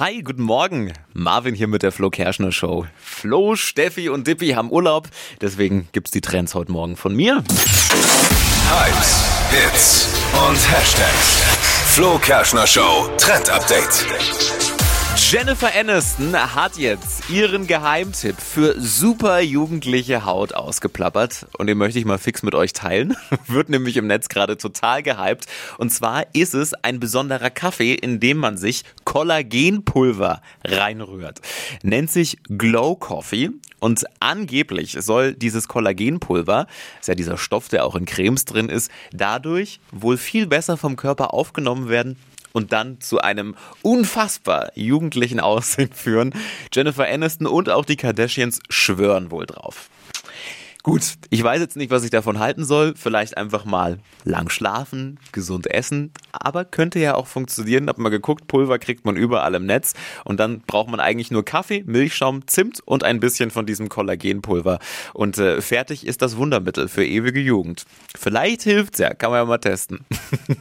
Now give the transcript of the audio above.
Hi, guten Morgen. Marvin hier mit der Flo Kerschner Show. Flo, Steffi und Dippy haben Urlaub, deswegen gibt's die Trends heute Morgen von mir. Hypes, Hits und Hashtags. Flo Kerschner Show Trend Update. Jennifer Aniston hat jetzt ihren Geheimtipp für super jugendliche Haut ausgeplappert und den möchte ich mal fix mit euch teilen. Wird nämlich im Netz gerade total gehypt. Und zwar ist es ein besonderer Kaffee, in dem man sich Kollagenpulver reinrührt. Nennt sich Glow Coffee und angeblich soll dieses Kollagenpulver, ist ja dieser Stoff, der auch in Cremes drin ist, dadurch wohl viel besser vom Körper aufgenommen werden und dann zu einem unfassbar jugendlichen Aussehen führen. Jennifer Aniston und auch die Kardashians schwören wohl drauf. Gut, ich weiß jetzt nicht, was ich davon halten soll. Vielleicht einfach mal lang schlafen, gesund essen. Aber könnte ja auch funktionieren. Hab mal geguckt, Pulver kriegt man überall im Netz. Und dann braucht man eigentlich nur Kaffee, Milchschaum, Zimt und ein bisschen von diesem Kollagenpulver. Und äh, fertig ist das Wundermittel für ewige Jugend. Vielleicht hilft's ja, kann man ja mal testen.